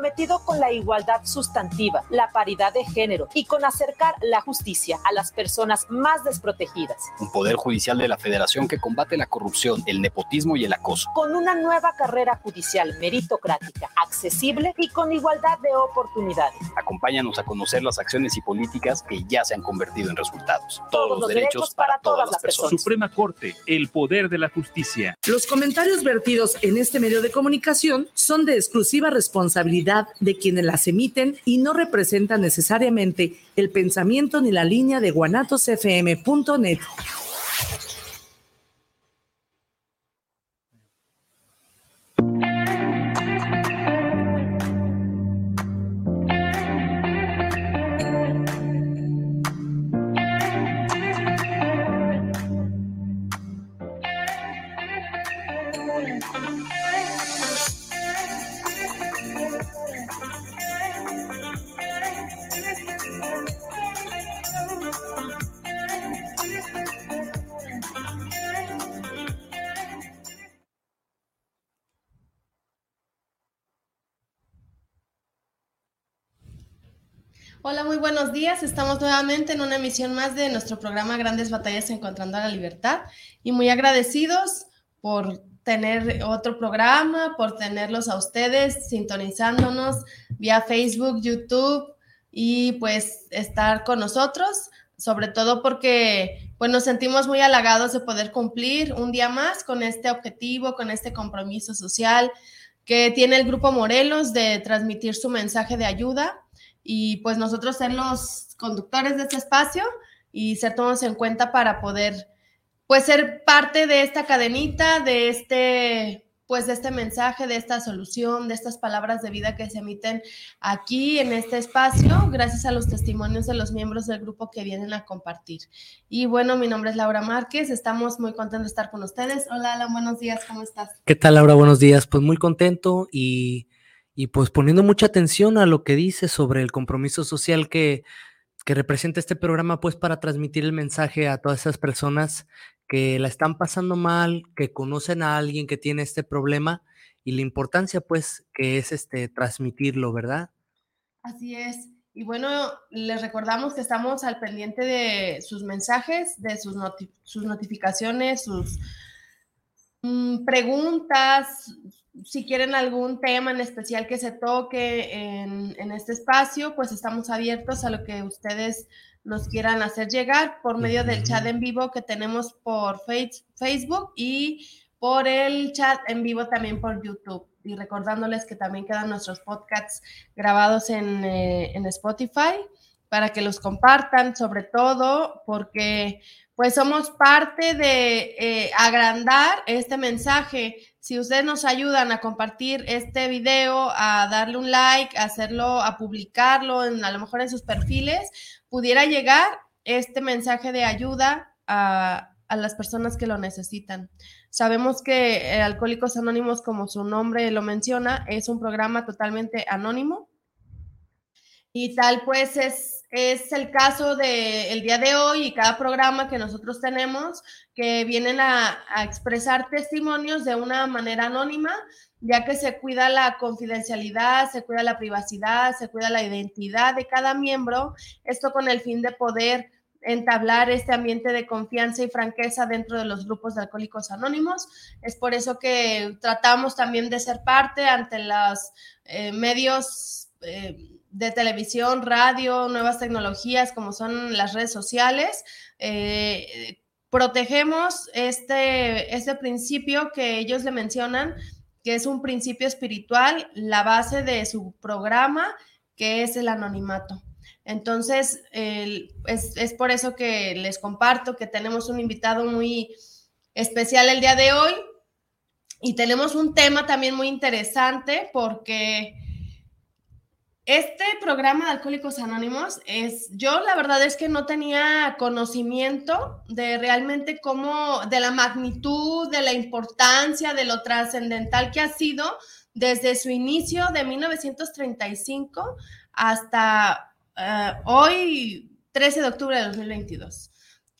comprometido con la igualdad sustantiva, la paridad de género y con acercar la justicia a las personas más desprotegidas. Un poder judicial de la federación que combate la corrupción, el nepotismo y el acoso. Con una nueva carrera judicial meritocrática, accesible y con igualdad de oportunidades. Acompáñanos a conocer las acciones y políticas que ya se han convertido en resultados. Todos, los, derechos, para, todas, las personas. Suprema Corte, el poder de la justicia. Los comentarios vertidos en este medio de comunicación son de exclusiva responsabilidad de quienes las emiten y no representan necesariamente el pensamiento ni la línea de guanatosfm.net. Hola, muy buenos días. Estamos nuevamente en una emisión más de nuestro programa Grandes Batallas Encontrando la Libertad y muy agradecidos por tener otro programa, por tenerlos a ustedes sintonizándonos vía Facebook, YouTube y pues estar con nosotros, sobre todo porque pues nos sentimos muy halagados de poder cumplir un día más con este objetivo, con este compromiso social que tiene el Grupo Morelos de transmitir su mensaje de ayuda y pues nosotros ser los conductores de este espacio y ser tomados en cuenta para poder pues ser parte de esta cadenita, de este pues de este mensaje, de esta solución, de estas palabras de vida que se emiten aquí en este espacio, gracias a los testimonios de los miembros del grupo que vienen a compartir. Y bueno, mi nombre es Laura Márquez, estamos muy contentos de estar con ustedes. Hola, Alan, buenos días, ¿cómo estás? ¿Qué tal, Laura? Buenos días, pues muy contento y y pues poniendo mucha atención a lo que dice sobre el compromiso social que, que representa este programa, pues para transmitir el mensaje a todas esas personas que la están pasando mal, que conocen a alguien que tiene este problema y la importancia pues que es este transmitirlo, ¿verdad? Así es. Y bueno, les recordamos que estamos al pendiente de sus mensajes, de sus, sus notificaciones, sus mm, preguntas, si quieren algún tema en especial que se toque en, este espacio, pues estamos abiertos a lo que ustedes nos quieran hacer llegar por medio del chat en vivo que tenemos por Facebook y por el chat en vivo también por YouTube. Y recordándoles que también quedan nuestros podcasts grabados en, eh, en Spotify para que los compartan, sobre todo porque pues somos parte de eh, agrandar este mensaje. Si ustedes nos ayudan a compartir este video, a darle un like, a hacerlo, a publicarlo, en, a lo mejor en sus perfiles, pudiera llegar este mensaje de ayuda a, a las personas que lo necesitan. Sabemos que Alcohólicos Anónimos, como su nombre lo menciona, es un programa totalmente anónimo y tal pues es, es el caso del día de hoy y cada programa que nosotros tenemos que vienen a, a, expresar testimonios de una manera anónima, ya que se cuida la confidencialidad, se cuida la privacidad, se cuida la identidad de cada miembro, esto con el fin de poder entablar este ambiente de confianza y franqueza dentro de los grupos de alcohólicos anónimos. Es por eso que tratamos también de ser parte ante los eh, medios. Eh, de televisión, radio, nuevas tecnologías como son las redes sociales. Eh, protegemos este, este principio que ellos le mencionan, que es un principio espiritual, la base de su programa, que es el anonimato. Entonces, es, es por eso que les comparto que tenemos un invitado muy especial el día de hoy y tenemos un tema también muy interesante porque este programa de Alcohólicos Anónimos es, yo la verdad es que no tenía conocimiento de realmente cómo, de la magnitud, de la importancia, de lo trascendental que ha sido desde su inicio de 1935 hasta eh, hoy, 13 de octubre de 2022.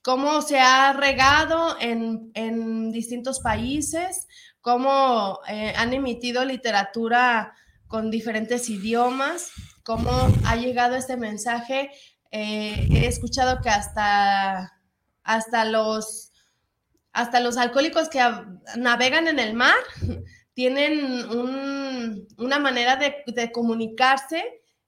Cómo se ha regado en, distintos países, cómo eh, han emitido literatura con diferentes idiomas, cómo ha llegado este mensaje. Eh, he escuchado que hasta, hasta, los, hasta los alcohólicos que navegan en el mar tienen una manera de, comunicarse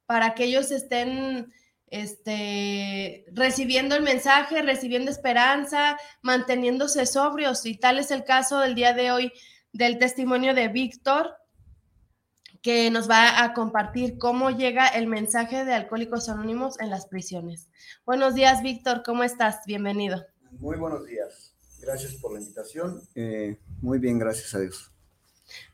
para que ellos estén este, recibiendo el mensaje, recibiendo esperanza, manteniéndose sobrios. Y tal es el caso del día de hoy del testimonio de Víctor, que nos va a compartir cómo llega el mensaje de Alcohólicos Anónimos en las prisiones. Buenos días, Víctor, ¿cómo estás? Bienvenido. Muy buenos días. Gracias por la invitación. Eh, muy bien, gracias a Dios.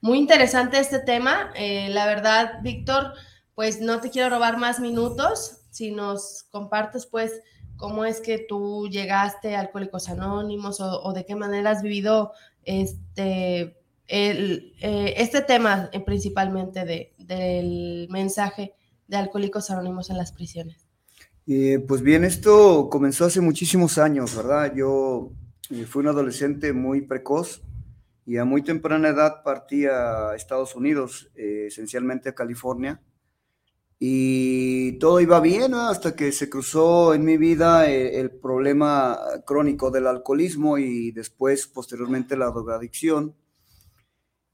Muy interesante este tema. Eh, la verdad, Víctor, pues no te quiero robar más minutos. Si nos compartes, pues, cómo es que tú llegaste a Alcohólicos Anónimos o, o de qué manera has vivido este el, eh, este tema eh, principalmente de, del mensaje de Alcohólicos Anónimos en las prisiones? Eh, pues bien, esto comenzó hace muchísimos años, ¿verdad? Yo fui un adolescente muy precoz y a muy temprana edad partí a Estados Unidos, esencialmente a California, y todo iba bien hasta que se cruzó en mi vida el, problema crónico del alcoholismo y después, posteriormente, la drogadicción.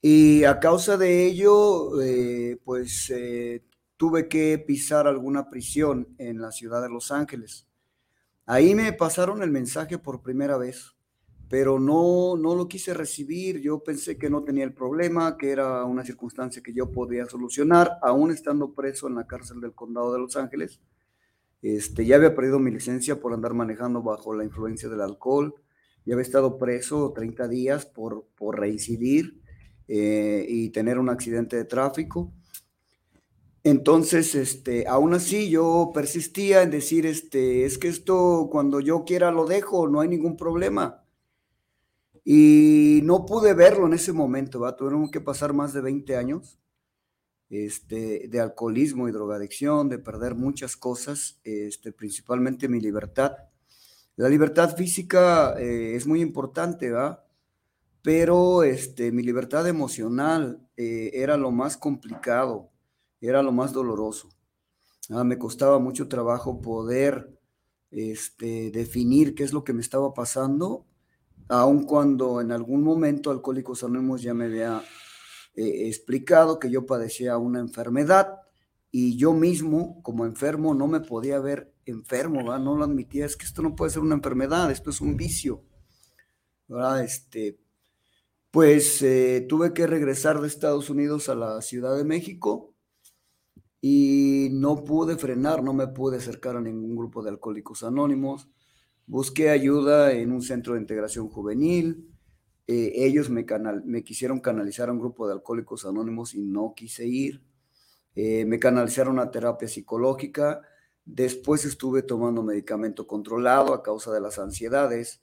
Y a causa de ello, eh, pues eh, tuve que pisar alguna prisión en la ciudad de Los Ángeles. Ahí me pasaron el mensaje por primera vez, pero no, no lo quise recibir. Yo pensé que no tenía el problema, que era una circunstancia que yo podía solucionar, aún estando preso en la cárcel del condado de Los Ángeles. Este, ya había perdido mi licencia por andar manejando bajo la influencia del alcohol. Ya había estado preso 30 días por, por reincidir eh, y tener un accidente de tráfico. Entonces, este, aún así yo persistía en decir, este, es que esto cuando yo quiera lo dejo, no hay ningún problema. Y no pude verlo en ese momento, ¿va? Tuvieron que pasar más de 20 años este, de alcoholismo y drogadicción, de perder muchas cosas, este, principalmente mi libertad. La libertad física eh, es muy importante, ¿va? Pero este, mi libertad emocional eh, era lo más complicado, era lo más doloroso. Ah, me costaba mucho trabajo poder este, definir qué es lo que me estaba pasando, aun cuando en algún momento Alcohólicos Anónimos ya me había eh, explicado que yo padecía una enfermedad y yo mismo, como enfermo, no me podía ver enfermo, no lo admitía, es que esto no puede ser una enfermedad, esto es un vicio. Este, pues eh, tuve que regresar de Estados Unidos a la Ciudad de México y no pude frenar, no me pude acercar a ningún grupo de alcohólicos anónimos. Busqué ayuda en un centro de integración juvenil. Eh, ellos me, me, quisieron canalizar a un grupo de alcohólicos anónimos y no quise ir. Eh, me canalizaron a terapia psicológica. Después estuve tomando medicamento controlado a causa de las ansiedades.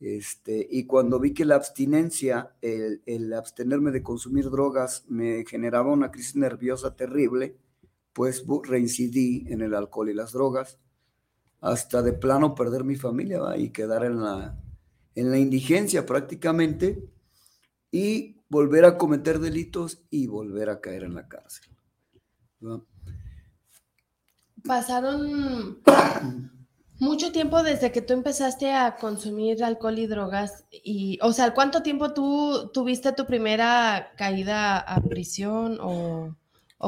Este, y cuando vi que la abstinencia, el, abstenerme de consumir drogas me generaba una crisis nerviosa terrible, pues reincidí en el alcohol y las drogas, hasta de plano perder mi familia y quedar en la, en la indigencia prácticamente y volver a cometer delitos y volver a caer en la cárcel. Pasaron mucho tiempo desde que tú empezaste a consumir alcohol y drogas y, o sea, ¿cuánto tiempo tú tuviste tu primera caída a prisión o,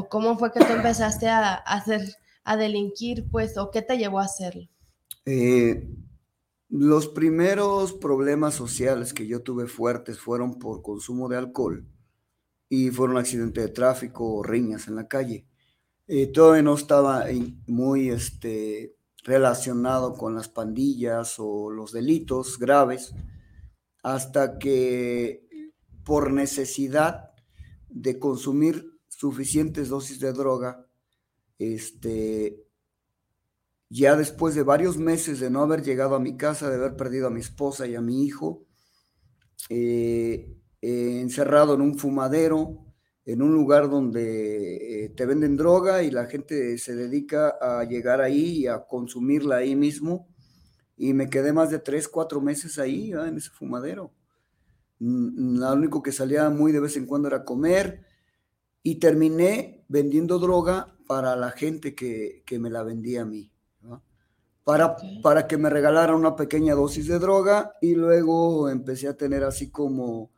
cómo fue que tú empezaste a, hacer, a delinquir, pues, o qué te llevó a hacerlo? Eh, los primeros problemas sociales que yo tuve fuertes fueron por consumo de alcohol y fueron accidentes de tráfico o riñas en la calle. Eh, todavía no estaba muy, este, relacionado con las pandillas o los delitos graves, hasta que por necesidad de consumir suficientes dosis de droga, este, ya después de varios meses de no haber llegado a mi casa, de haber perdido a mi esposa y a mi hijo, eh, eh, encerrado en un fumadero, en un lugar donde eh, te venden droga y la gente se dedica a llegar ahí y a consumirla ahí mismo. Y me quedé más de tres, cuatro meses ahí, en ese fumadero. Mm, lo único que salía muy de vez en cuando era comer y terminé vendiendo droga para la gente que, me la vendía a mí. Para, para que me regalaran una pequeña dosis de droga y luego empecé a tener así como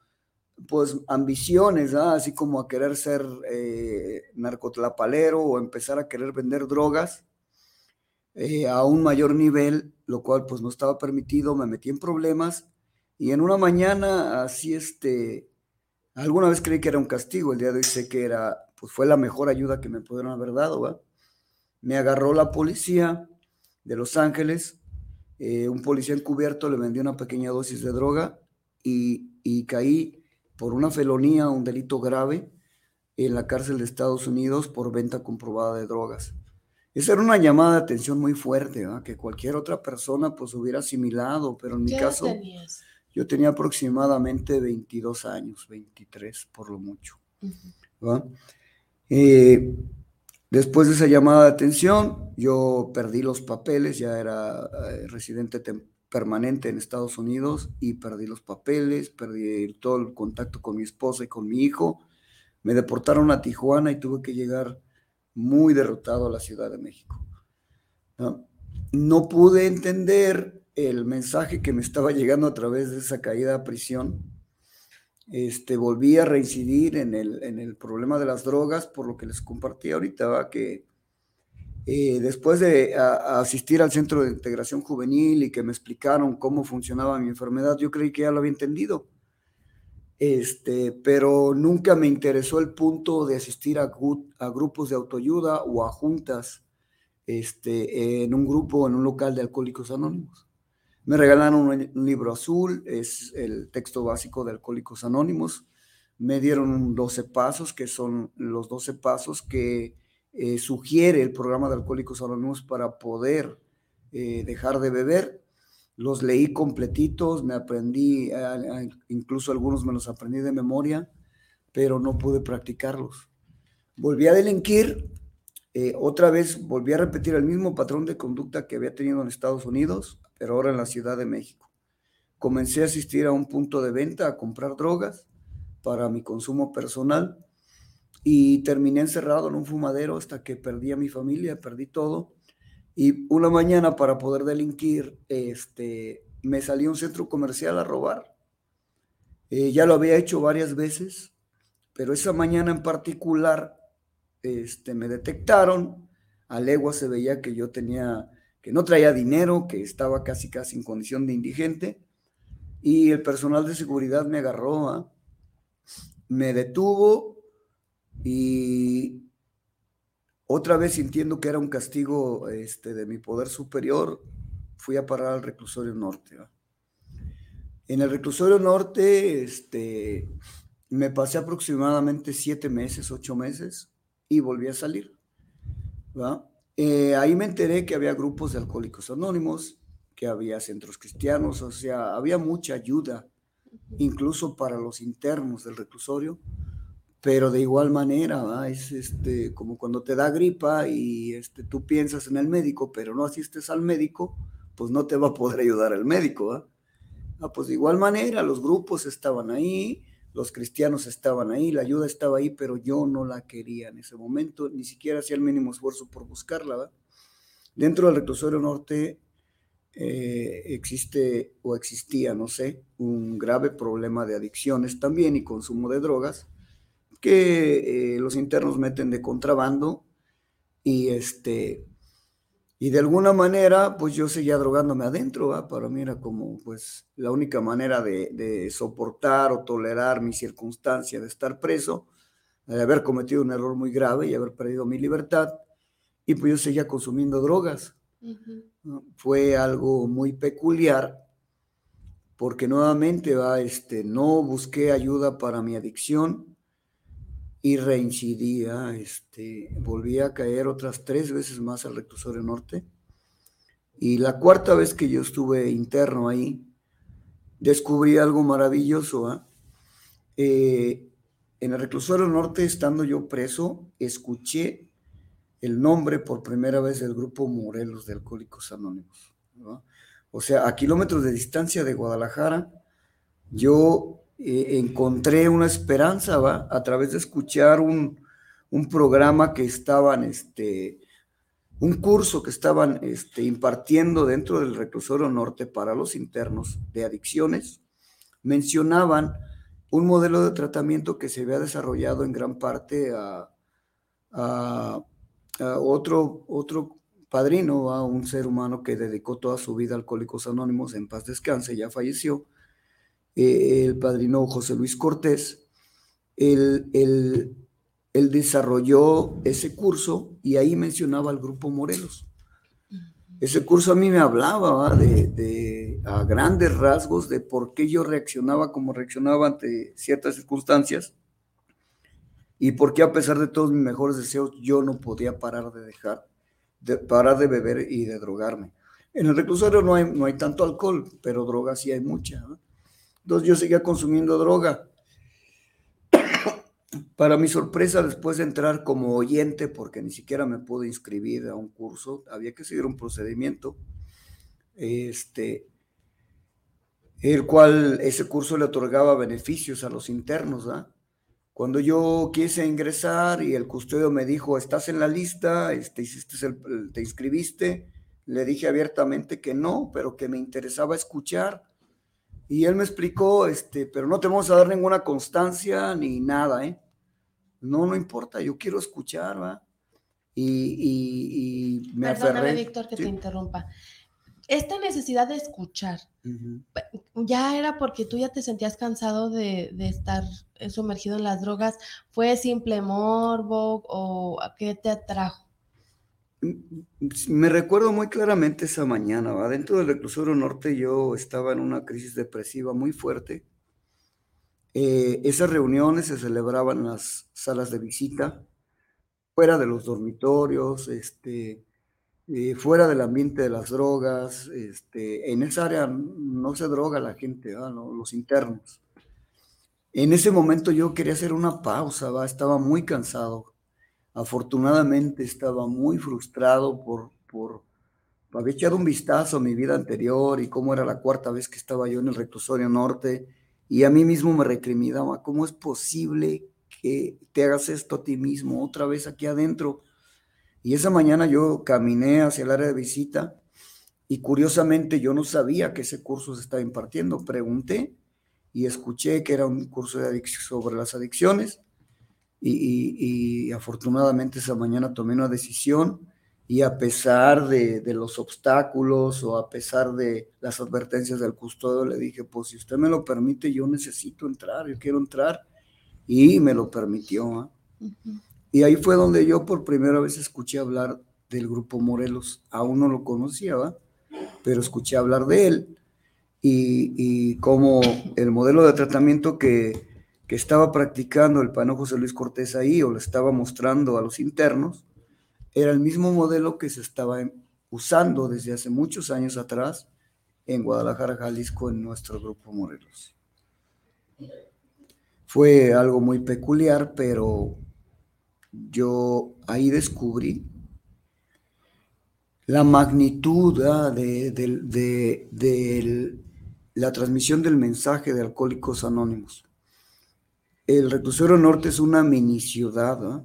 pues ambiciones, así como a querer ser eh, narcotlapalero o empezar a querer vender drogas eh, a un mayor nivel, lo cual pues no estaba permitido, me metí en problemas y en una mañana así este, alguna vez creí que era un castigo, el día de hoy sé que era, pues fue la mejor ayuda que me pudieron haber dado, Me agarró la policía de Los Ángeles, eh, un policía encubierto le vendió una pequeña dosis de droga y, y caí por una felonía, un delito grave, en la cárcel de Estados Unidos por venta comprobada de drogas. Esa era una llamada de atención muy fuerte, que cualquier otra persona pues hubiera asimilado, pero en mi caso yo tenía aproximadamente 22 años, 23 por lo mucho. Eh, después de esa llamada de atención, yo perdí los papeles, ya era eh, residente temporal permanente en Estados Unidos y perdí los papeles, perdí todo el contacto con mi esposa y con mi hijo. Me deportaron a Tijuana y tuve que llegar muy derrotado a la Ciudad de México. No, pude entender el mensaje que me estaba llegando a través de esa caída a prisión. Este, volví a reincidir en el, en el problema de las drogas, por lo que les compartí ahorita, que eh, después de asistir al centro de integración juvenil y que me explicaron cómo funcionaba mi enfermedad, yo creí que ya lo había entendido. Este, pero nunca me interesó el punto de asistir a, grupos de autoayuda o a juntas este, en un grupo, en un local de alcohólicos anónimos. Me regalaron un, libro azul, es el texto básico de Alcohólicos Anónimos. Me dieron 12 pasos, que son los 12 pasos que eh, sugiere el programa de Alcohólicos Anónimos para poder eh, dejar de beber. Los leí completitos, me aprendí, incluso algunos me los aprendí de memoria, pero no pude practicarlos. Volví a delinquir, eh, otra vez volví a repetir el mismo patrón de conducta que había tenido en Estados Unidos, pero ahora en la Ciudad de México. Comencé a asistir a un punto de venta a comprar drogas para mi consumo personal y terminé encerrado en un fumadero hasta que perdí a mi familia, perdí todo. Y una mañana para poder delinquir, este, me salí a un centro comercial a robar. Eh, ya lo había hecho varias veces, pero esa mañana en particular este, me detectaron. A legua se veía que yo tenía, que no traía dinero, que estaba casi casi en condición de indigente. Y el personal de seguridad me agarró, ¿ah? me detuvo y otra vez sintiendo que era un castigo este, de mi poder superior, fui a parar al reclusorio norte. En el reclusorio norte este, me pasé aproximadamente siete meses, ocho meses y volví a salir. Eh, ahí me enteré que había grupos de alcohólicos anónimos, que había centros cristianos, o sea, había mucha ayuda, incluso para los internos del reclusorio pero de igual manera, es este, como cuando te da gripa y este, tú piensas en el médico, pero no asistes al médico, pues no te va a poder ayudar el médico. Ah, pues de igual manera, los grupos estaban ahí, los cristianos estaban ahí, la ayuda estaba ahí, pero yo no la quería en ese momento, ni siquiera hacía el mínimo esfuerzo por buscarla. Dentro del reclusorio norte eh, existe o existía, no sé, un grave problema de adicciones también y consumo de drogas que eh, los internos meten de contrabando y este y de alguna manera pues yo seguía drogándome adentro, para mí era como pues la única manera de, soportar o tolerar mi circunstancia de estar preso, de haber cometido un error muy grave y haber perdido mi libertad. Y pues yo seguía consumiendo drogas. Fue algo muy peculiar porque nuevamente va, este, no busqué ayuda para mi adicción, y reincidía, este, volvía a caer otras tres veces más al reclusorio norte. Y la cuarta vez que yo estuve interno ahí, descubrí algo maravilloso. ¿ah? Eh, en el reclusorio norte, estando yo preso, escuché el nombre por primera vez del grupo Morelos de Alcohólicos Anónimos. O sea, a kilómetros de distancia de Guadalajara, yo eh, encontré una esperanza. A través de escuchar un, un programa que estaban, este, un curso que estaban este, impartiendo dentro del reclusorio norte para los internos de adicciones, mencionaban un modelo de tratamiento que se había desarrollado en gran parte a, otro, otro padrino, a un ser humano que dedicó toda su vida a Alcohólicos Anónimos, en paz descanse, ya falleció, eh, el padrino José Luis Cortés, él, desarrolló ese curso y ahí mencionaba al grupo Morelos. Ese curso a mí me hablaba de, a grandes rasgos de por qué yo reaccionaba como reaccionaba ante ciertas circunstancias y por qué a pesar de todos mis mejores deseos yo no podía parar de dejar, de parar de beber y de drogarme. En el reclusorio no hay, no hay tanto alcohol, pero droga sí hay mucha. Entonces yo seguía consumiendo droga. Para mi sorpresa, después de entrar como oyente, porque ni siquiera me pude inscribir a un curso, había que seguir un procedimiento, este, el cual ese curso le otorgaba beneficios a los internos. Cuando yo quise ingresar y el custodio me dijo, estás en la lista, este, hiciste te inscribiste, le dije abiertamente que no, pero que me interesaba escuchar y él me explicó, este, pero no te vamos a dar ninguna constancia ni nada, ¿eh? No, no importa, yo quiero escuchar, ¿va? Y, y, me Perdóname, Víctor, que te interrumpa. Esta necesidad de escuchar, ya era porque tú ya te sentías cansado de, de estar sumergido en las drogas, ¿fue simple morbo o qué te atrajo? Me recuerdo muy claramente esa mañana, ¿va? dentro del reclusorio norte yo estaba en una crisis depresiva muy fuerte. Eh, esas reuniones se celebraban en las salas de visita, fuera de los dormitorios, este, eh, fuera del ambiente de las drogas. Este, en esa área no se droga la gente, los internos. En ese momento yo quería hacer una pausa, estaba muy cansado Afortunadamente estaba muy frustrado por, por haber echado un vistazo a mi vida anterior y cómo era la cuarta vez que estaba yo en el reclusorio norte y a mí mismo me recriminaba, ¿cómo es posible que te hagas esto a ti mismo otra vez aquí adentro? Y esa mañana yo caminé hacia el área de visita y curiosamente yo no sabía que ese curso se estaba impartiendo. Pregunté y escuché que era un curso sobre las adicciones y, afortunadamente esa mañana tomé una decisión y a pesar de, los obstáculos o a pesar de las advertencias del custodio, le dije, pues si usted me lo permite, yo necesito entrar, yo quiero entrar. Y me lo permitió. ¿ah? Y ahí fue donde yo por primera vez escuché hablar del grupo Morelos. Aún no lo conocía, pero escuché hablar de él y, y como el modelo de tratamiento que, que estaba practicando el pano José Luis Cortés ahí o lo estaba mostrando a los internos, era el mismo modelo que se estaba usando desde hace muchos años atrás en Guadalajara, Jalisco, en nuestro grupo Morelos. Fue algo muy peculiar, pero yo ahí descubrí la magnitud ah, de, de la transmisión del mensaje de Alcohólicos Anónimos el reclusorio norte es una mini ciudad,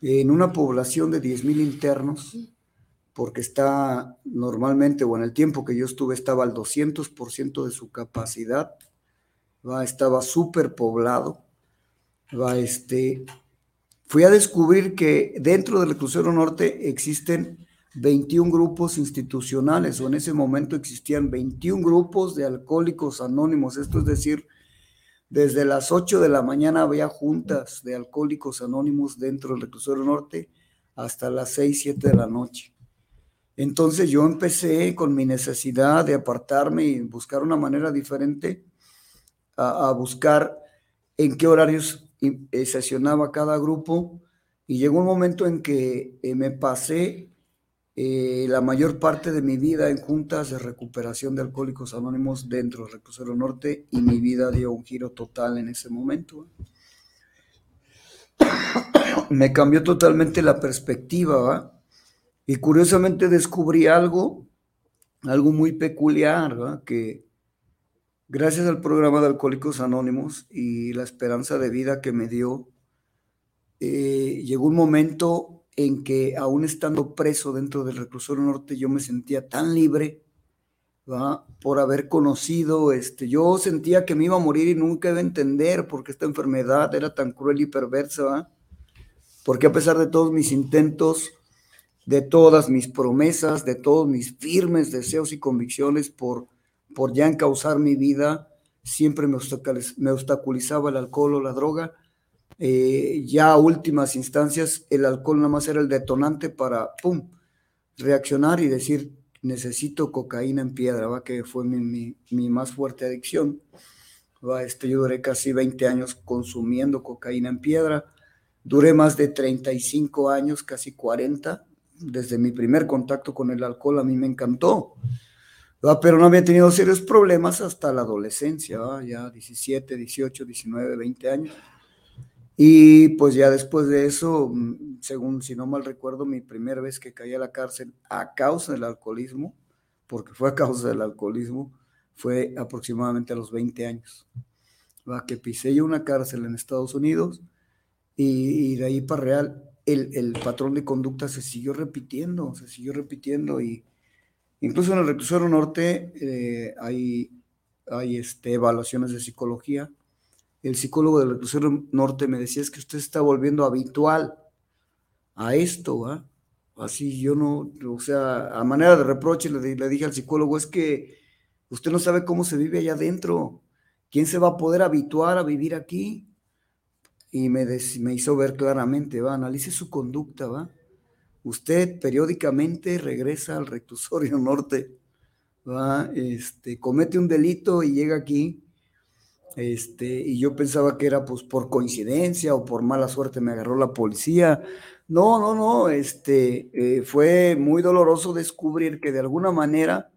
en una población de 10.000 internos, porque está normalmente, o en el tiempo que yo estuve, estaba al 200% de su capacidad, ¿va? estaba súper poblado. ¿va? Este, fui a descubrir que dentro del reclusorio norte existen 21 grupos institucionales, o en ese momento existían 21 grupos de alcohólicos anónimos, esto es decir, desde las 8 de la mañana había juntas de alcohólicos anónimos dentro del reclusorio norte hasta las 6, 7 de la noche. Entonces yo empecé con mi necesidad de apartarme y buscar una manera diferente a, buscar en qué horarios eh, sesionaba cada grupo y llegó un momento en que eh, me pasé eh, la mayor parte de mi vida en juntas de recuperación de alcohólicos anónimos dentro del reclusorio norte y mi vida dio un giro total en ese momento. Me cambió totalmente la perspectiva y curiosamente descubrí algo, algo muy peculiar, que gracias al programa de Alcohólicos Anónimos y la esperanza de vida que me dio, eh, llegó un momento en que aún estando preso dentro del reclusorio norte, yo me sentía tan libre por haber conocido, este, yo sentía que me iba a morir y nunca iba a entender porque esta enfermedad era tan cruel y perversa, porque a pesar de todos mis intentos, de todas mis promesas, de todos mis firmes deseos y convicciones por, por ya encauzar mi vida, siempre me, obstaculizaba el alcohol o la droga. Eh, ya a últimas instancias, el alcohol nada más era el detonante para, ¡pum!, reaccionar y decir, necesito cocaína en piedra, ¿va? que fue mi, más fuerte adicción. ¿va? Este, yo duré casi 20 años consumiendo cocaína en piedra. Duré más de 35 años, casi 40. Desde mi primer contacto con el alcohol a mí me encantó. ¿va? Pero no había tenido serios problemas hasta la adolescencia, ya 17, 18, 19, 20 años. Y pues ya después de eso, mm, según si no mal recuerdo, mi primera vez que caí a la cárcel a causa del alcoholismo, porque fue a causa del alcoholismo, fue aproximadamente a los 20 años. ¿va? Que pisé yo una cárcel en Estados Unidos y, de ahí para real el, el, patrón de conducta se siguió repitiendo, se siguió repitiendo y incluso en el reclusorio norte eh, hay, hay este, evaluaciones de psicología el psicólogo del reclusorio norte me decía, es que usted está volviendo habitual a esto, ¿ah? Así yo no, o sea, a manera de reproche le, dije al psicólogo, es que usted no sabe cómo se vive allá adentro. ¿Quién se va a poder habituar a vivir aquí? Y me, me hizo ver claramente, va, analice su conducta, va. Usted periódicamente regresa al reclusorio norte, va, este, comete un delito y llega aquí este, y yo pensaba que era pues por coincidencia o por mala suerte me agarró la policía. No, no, no, este, eh, fue muy doloroso descubrir que de alguna manera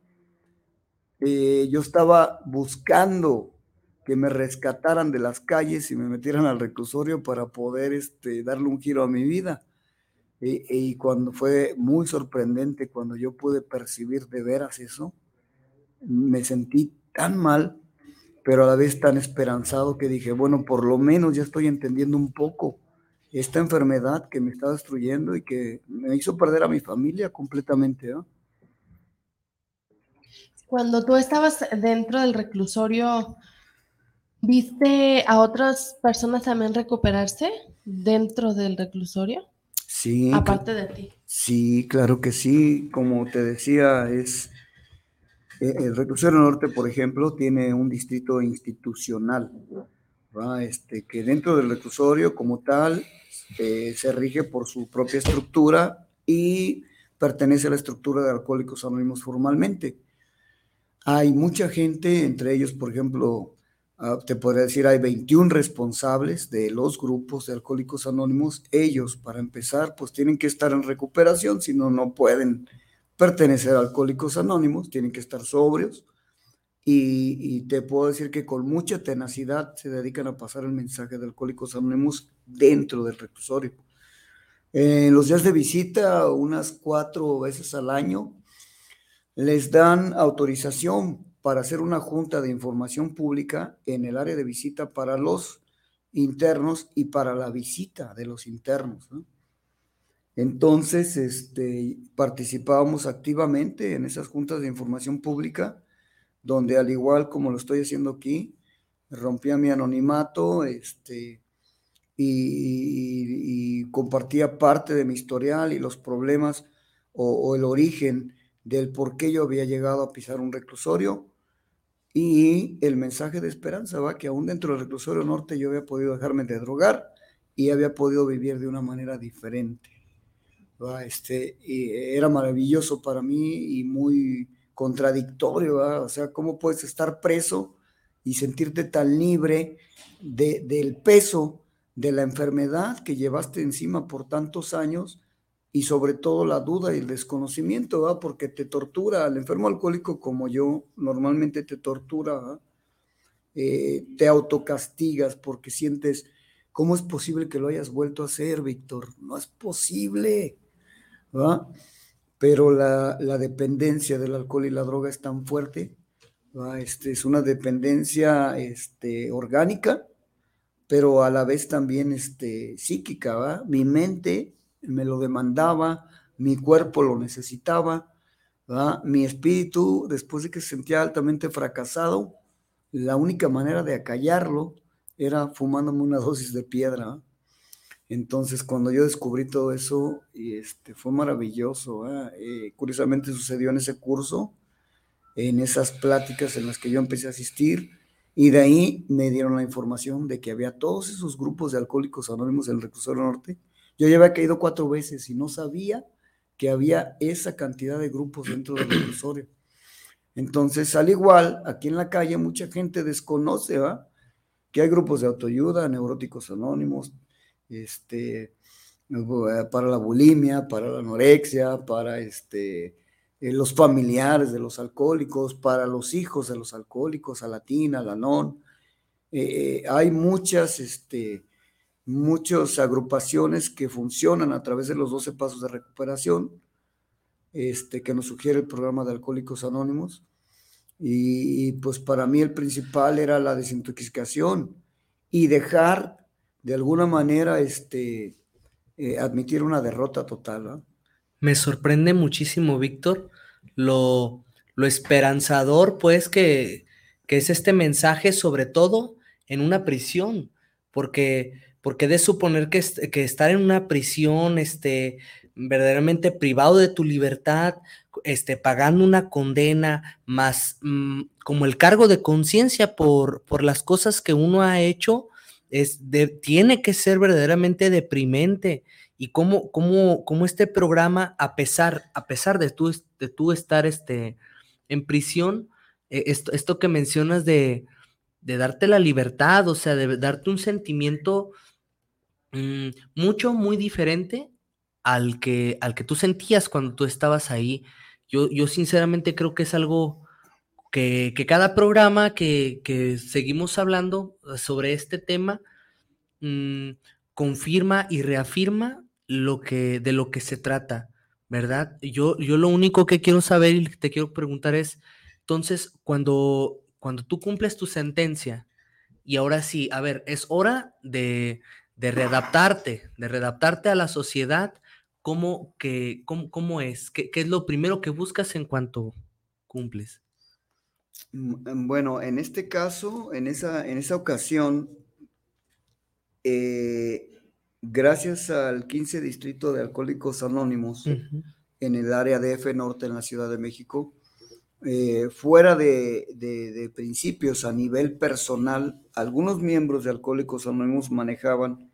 eh, yo estaba buscando que me rescataran de las calles y me metieran al reclusorio para poder este, darle un giro a mi vida. E, y cuando fue muy sorprendente, cuando yo pude percibir de veras eso, me sentí tan mal pero a la vez tan esperanzado que dije, bueno, por lo menos ya estoy entendiendo un poco esta enfermedad que me está destruyendo y que me hizo perder a mi familia completamente. Cuando tú estabas dentro del reclusorio, ¿viste a otras personas también recuperarse dentro del reclusorio? Sí. Aparte de ti. Sí, claro que sí. Como te decía, es el reclusorio norte, por ejemplo, tiene un distrito institucional, este, que dentro del reclusorio como tal eh, se rige por su propia estructura y pertenece a la estructura de Alcohólicos Anónimos formalmente. Hay mucha gente, entre ellos, por ejemplo, ah, te podría decir, hay 21 responsables de los grupos de Alcohólicos Anónimos. Ellos, para empezar, pues tienen que estar en recuperación, si no, no pueden pertenecer a Alcohólicos Anónimos, tienen que estar sobrios y, te puedo decir que con mucha tenacidad se dedican a pasar el mensaje de Alcohólicos Anónimos dentro del reclusorio. En los días de visita, unas cuatro veces al año, les dan autorización para hacer una junta de información pública en el área de visita para los internos y para la visita de los internos. ¿no? Entonces, este, participábamos activamente en esas juntas de información pública, donde al igual como lo estoy haciendo aquí, rompía mi anonimato este, y, compartía parte de mi historial y los problemas o, el origen del por qué yo había llegado a pisar un reclusorio y el mensaje de esperanza va que aún dentro del reclusorio norte yo había podido dejarme de drogar y había podido vivir de una manera diferente. Este, y era maravilloso para mí y muy contradictorio, o sea, ¿cómo puedes estar preso y sentirte tan libre de, del peso de la enfermedad que llevaste encima por tantos años y sobre todo la duda y el desconocimiento, porque te tortura, el enfermo alcohólico como yo normalmente te tortura, eh, te autocastigas porque sientes, ¿cómo es posible que lo hayas vuelto a hacer, Víctor? No es posible pero la, dependencia del alcohol y la droga es tan fuerte, este, es una dependencia este, orgánica, pero a la vez también este, psíquica. Mi mente me lo demandaba, mi cuerpo lo necesitaba. Mi espíritu, después de que se sentía altamente fracasado, la única manera de acallarlo era fumándome una dosis de piedra. Entonces, cuando yo descubrí todo eso, este, fue maravilloso. Eh, curiosamente sucedió en ese curso, en esas pláticas en las que yo empecé a asistir, y de ahí me dieron la información de que había todos esos grupos de alcohólicos anónimos en el reclusorio norte. Yo ya había caído cuatro veces y no sabía que había esa cantidad de grupos dentro del reclusorio. Entonces, al igual, aquí en la calle mucha gente desconoce, ¿va? Que hay grupos de autoayuda, neuróticos anónimos, este, eh, para la bulimia, para la anorexia, para este, eh, los familiares de los alcohólicos, para los hijos de los alcohólicos, a la TINA, a la NON. Eh, hay muchas, este, muchas agrupaciones que funcionan a través de los 12 pasos de recuperación, este, que nos sugiere el programa de Alcohólicos Anónimos. Y, pues para mí el principal era la desintoxicación y dejar de alguna manera este, eh, admitir una derrota total. Me sorprende muchísimo, Víctor, lo, lo esperanzador, pues, que, que, es este mensaje, sobre todo en una prisión, porque, porque de suponer que, que estar en una prisión, este, verdaderamente privado de tu libertad, este, pagando una condena, más mm, como el cargo de conciencia por, por las cosas que uno ha hecho, es tiene que ser verdaderamente deprimente y cómo, cómo, cómo este programa, a pesar, a pesar de tú, de tú estar este, en prisión, eh, esto, esto, que mencionas de, de, darte la libertad, o sea, de darte un sentimiento mm, mucho, muy diferente al que, al que tú sentías cuando tú estabas ahí. Yo, yo sinceramente creo que es algo que, cada programa que, que, seguimos hablando sobre este tema mm, confirma y reafirma lo que, de lo que se trata, ¿verdad? Yo, yo lo único que quiero saber y te quiero preguntar es, entonces, cuando, cuando tú cumples tu sentencia, y ahora sí, a ver, es hora de, de readaptarte, de readaptarte a la sociedad, ¿cómo, que, cómo, cómo es? ¿Qué, ¿Qué, es lo primero que buscas en cuanto cumples? Mm, bueno, en este caso, en esa, en esa ocasión, eh, gracias al 15 Distrito de Alcohólicos Anónimos en el área de F Norte en la Ciudad de México, eh, fuera de, principios a nivel personal, algunos miembros de Alcohólicos Anónimos manejaban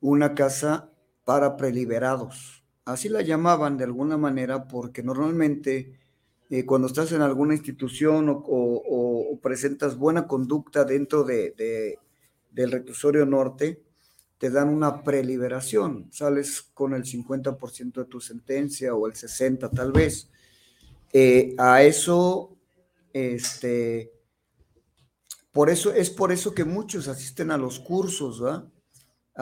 una casa para preliberados. Así la llamaban de alguna manera porque normalmente eh, cuando estás en alguna institución o, presentas buena conducta dentro de, del reclusorio norte, te dan una preliberación, sales con el 50% de tu sentencia o el 60% tal vez. Eh, a eso, este, por eso, es por eso que muchos asisten a los cursos, ¿va?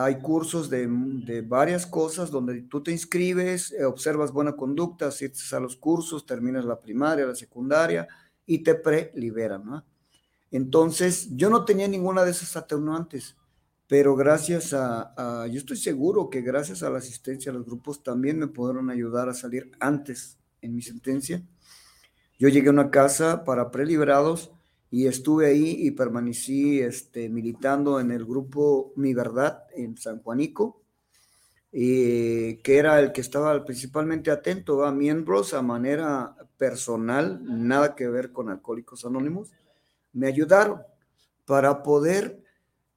Hay cursos de, de, varias cosas donde tú te inscribes, eh, observas buena conducta, asistes a los cursos, terminas la primaria, la secundaria y te preliberan, ¿no? Entonces, yo no tenía ninguna de esas atenuantes pero gracias a, yo estoy seguro que gracias a la asistencia a los grupos también me pudieron ayudar a salir antes en mi sentencia. Yo llegué a una casa para preliberados y estuve ahí y permanecí este, militando en el grupo Mi Verdad en San Juanico, eh, que era el que estaba principalmente atento a miembros a manera personal, nada que ver con Alcohólicos Anónimos, me ayudaron para poder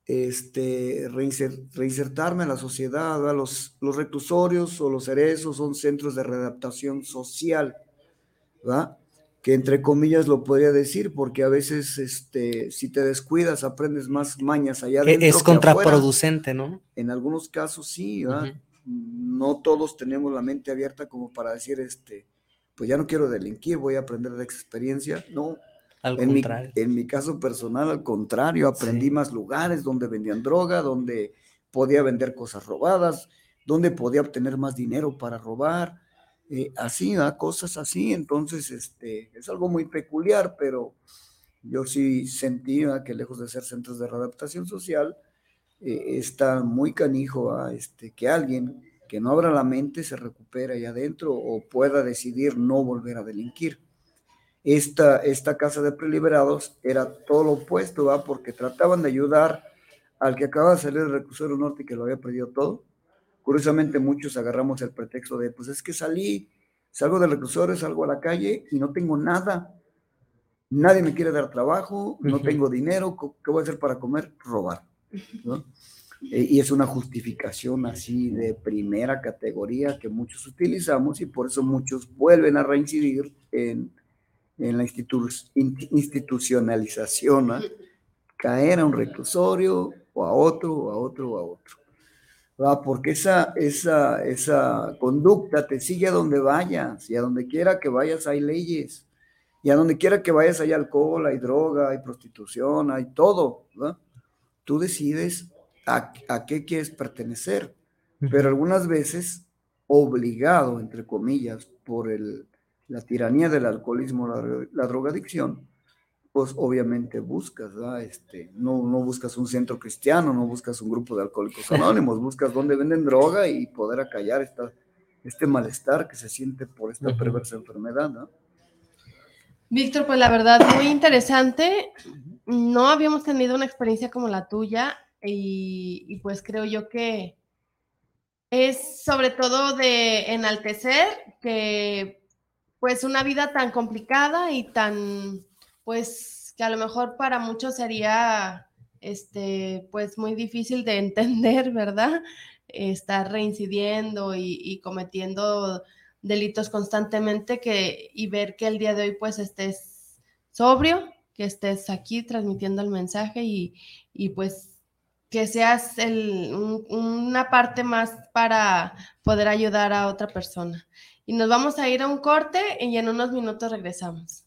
este, reinsertarme en la sociedad. Los, los reclusorios o los cerezos son centros de readaptación social, ¿va? Que entre comillas lo podría decir, porque a veces este, si te descuidas aprendes más mañas allá adentro. Es contraproducente, ¿no? En algunos casos sí, no todos tenemos la mente abierta como para decir, este, pues ya no quiero delinquir, voy a aprender de experiencia. No, en Mi, en mi caso personal, al contrario, aprendí más lugares donde vendían droga, donde podía vender cosas robadas, donde podía obtener más dinero para robar, eh, así, cosas así. Entonces, este, es algo muy peculiar, pero yo sí sentía que lejos de ser centros de readaptación social, eh, está muy canijo a este, que alguien que no abra la mente se recupere ahí adentro o pueda decidir no volver a delinquir. Esta, esta casa de preliberados era todo lo opuesto, ¿va? porque trataban de ayudar al que acaba de salir del reclusorio norte y que lo había perdido todo. Curiosamente, muchos agarramos el pretexto de, pues es que salí, salgo del reclusorio, salgo a la calle y no tengo nada. Nadie me quiere dar trabajo, no tengo dinero, ¿qué voy a hacer para comer? Robar. ¿no? Eh, y es una justificación así de primera categoría que muchos utilizamos y por eso muchos vuelven a reincidir en, en la institucionalización, caer a un reclusorio o a otro, o a otro, o a otro. Porque esa, esa, esa conducta te sigue a donde vayas y a donde quiera que vayas hay leyes. Y a donde quiera que vayas hay alcohol, hay droga, hay prostitución, hay todo. Tú decides a, qué quieres pertenecer, pero algunas veces obligado, entre comillas, por el, la tiranía del alcoholismo, la, drogadicción, pues obviamente buscas, Este, no, no buscas un centro cristiano, no buscas un grupo de alcohólicos anónimos, buscas donde venden droga y poder acallar esta, este malestar que se siente por esta perversa enfermedad, ¿no? Víctor, pues la verdad, muy interesante. No habíamos tenido una experiencia como la tuya y, pues creo yo que es sobre todo de enaltecer que pues una vida tan complicada y tan pues que a lo mejor para muchos sería este pues muy difícil de entender, ¿verdad? Estar reincidiendo y, cometiendo delitos constantemente que y ver que el día de hoy pues estés sobrio, que estés aquí transmitiendo el mensaje y, y pues que seas una parte más para poder ayudar a otra persona. Y nos vamos a ir a un corte y en unos minutos regresamos.